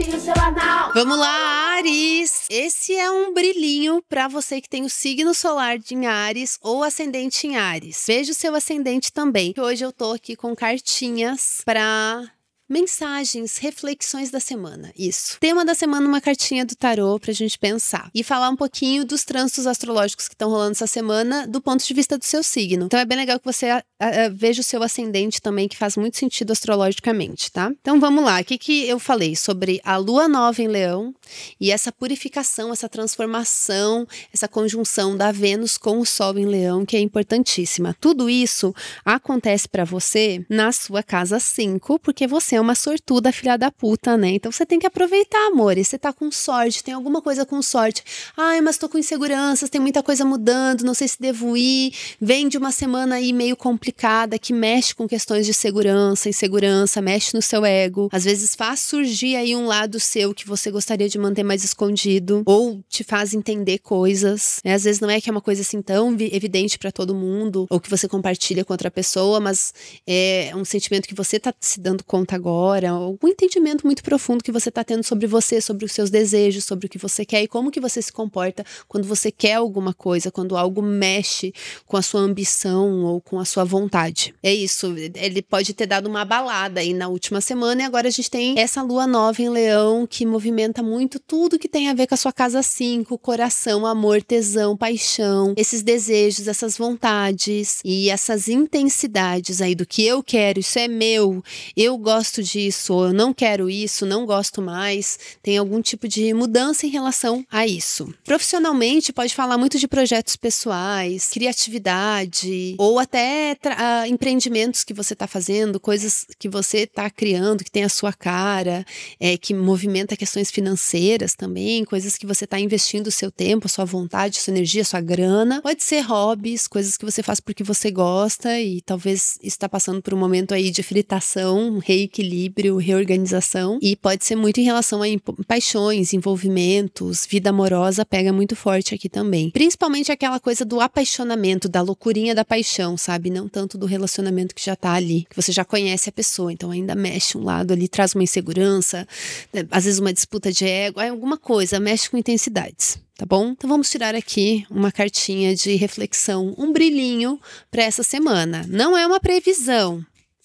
Seu anal. Vamos lá, Ares! Esse é um brilhinho para você que tem o signo solar em Ares ou ascendente em Ares. Veja o seu ascendente também. Hoje eu tô aqui com cartinhas para mensagens, reflexões da semana. Isso. Tema da semana, uma cartinha do tarô pra gente pensar. E falar um pouquinho dos trânsitos astrológicos que estão rolando essa semana do ponto de vista do seu signo. Então é bem legal que você a, a, veja o seu ascendente também, que faz muito sentido astrologicamente, tá? Então vamos lá. O que, que eu falei sobre a lua nova em leão e essa purificação, essa transformação, essa conjunção da Vênus com o Sol em leão, que é importantíssima. Tudo isso acontece para você na sua casa 5, porque você é é uma sortuda filha da puta, né? Então você tem que aproveitar, amor. E você tá com sorte, tem alguma coisa com sorte. Ai, mas tô com inseguranças, tem muita coisa mudando, não sei se devo ir. Vem de uma semana aí meio complicada que mexe com questões de segurança, insegurança, mexe no seu ego. Às vezes faz surgir aí um lado seu que você gostaria de manter mais escondido ou te faz entender coisas. Né? Às vezes não é que é uma coisa assim tão evidente para todo mundo ou que você compartilha com outra pessoa, mas é um sentimento que você tá se dando conta agora agora, algum entendimento muito profundo que você está tendo sobre você, sobre os seus desejos, sobre o que você quer e como que você se comporta quando você quer alguma coisa, quando algo mexe com a sua ambição ou com a sua vontade. É isso, ele pode ter dado uma balada aí na última semana e agora a gente tem essa lua nova em Leão que movimenta muito tudo que tem a ver com a sua casa 5, coração, amor, tesão, paixão, esses desejos, essas vontades e essas intensidades aí do que eu quero, isso é meu, eu gosto gosto disso, ou eu não quero isso, não gosto mais, tem algum tipo de mudança em relação a isso. Profissionalmente, pode falar muito de projetos pessoais, criatividade, ou até uh, empreendimentos que você está fazendo, coisas que você está criando, que tem a sua cara, é, que movimenta questões financeiras também, coisas que você está investindo o seu tempo, a sua vontade, a sua energia, a sua grana. Pode ser hobbies, coisas que você faz porque você gosta e talvez está passando por um momento aí de fritação, reequilíbrio equilíbrio, reorganização e pode ser muito em relação a paixões, envolvimentos, vida amorosa pega muito forte aqui também. Principalmente aquela coisa do apaixonamento, da loucurinha da paixão, sabe? Não tanto do relacionamento que já tá ali, que você já conhece a pessoa, então ainda mexe um lado ali, traz uma insegurança, né? às vezes uma disputa de ego, alguma coisa, mexe com intensidades tá bom? Então vamos tirar aqui uma cartinha de reflexão, um brilhinho para essa semana. Não é uma previsão,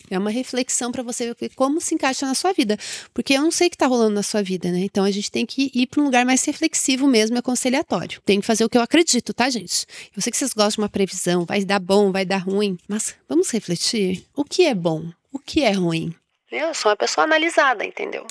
é uma reflexão para você ver como se encaixa na sua vida. Porque eu não sei o que está rolando na sua vida, né? Então a gente tem que ir para um lugar mais reflexivo mesmo, aconselhatório. Tem que fazer o que eu acredito, tá, gente? Eu sei que vocês gostam de uma previsão, vai dar bom, vai dar ruim. Mas vamos refletir. O que é bom? O que é ruim? Eu sou uma pessoa analisada, entendeu?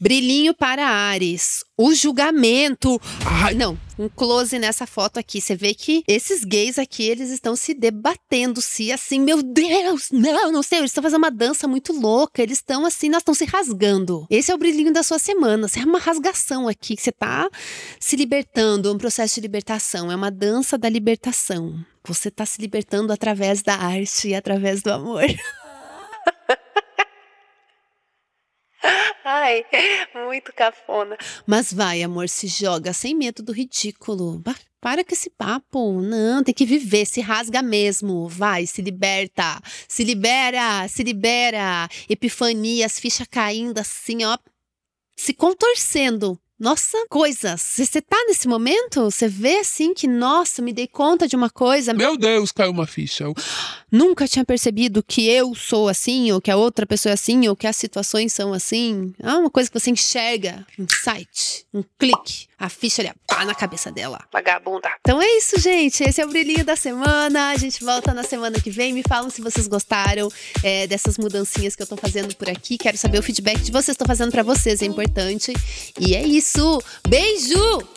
Brilhinho para Ares. O julgamento. Ai, não, um close nessa foto aqui. Você vê que esses gays aqui, eles estão se debatendo, se assim, meu Deus, não, não sei, eles estão fazendo uma dança muito louca. Eles estão assim, nós estão se rasgando. Esse é o brilhinho da sua semana. Você é uma rasgação aqui, que você tá se libertando, é um processo de libertação, é uma dança da libertação. Você está se libertando através da arte e através do amor. Ai, muito cafona. Mas vai, amor, se joga sem medo do ridículo. Para com esse papo. Não, tem que viver, se rasga mesmo. Vai, se liberta. Se libera, se libera. Epifania, as fichas caindo assim, ó. Se contorcendo nossa, coisas. Você tá nesse momento? Você vê assim que, nossa, me dei conta de uma coisa. Meu Deus, caiu uma ficha. Nunca tinha percebido que eu sou assim, ou que a outra pessoa é assim, ou que as situações são assim. É uma coisa que você enxerga, um site, um clique, a ficha ali, pá, na cabeça dela. Vagabunda. Então é isso, gente. Esse é o brilhinho da semana. A gente volta na semana que vem. Me falam se vocês gostaram é, dessas mudancinhas que eu tô fazendo por aqui. Quero saber o feedback de vocês. Estou fazendo para vocês, é importante. E é isso. Beijo!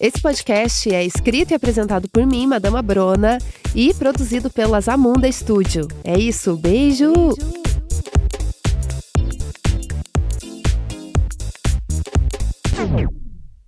Esse podcast é escrito e apresentado por mim, Madama Brona, e produzido pela Zamunda Studio. É isso, beijo. beijo.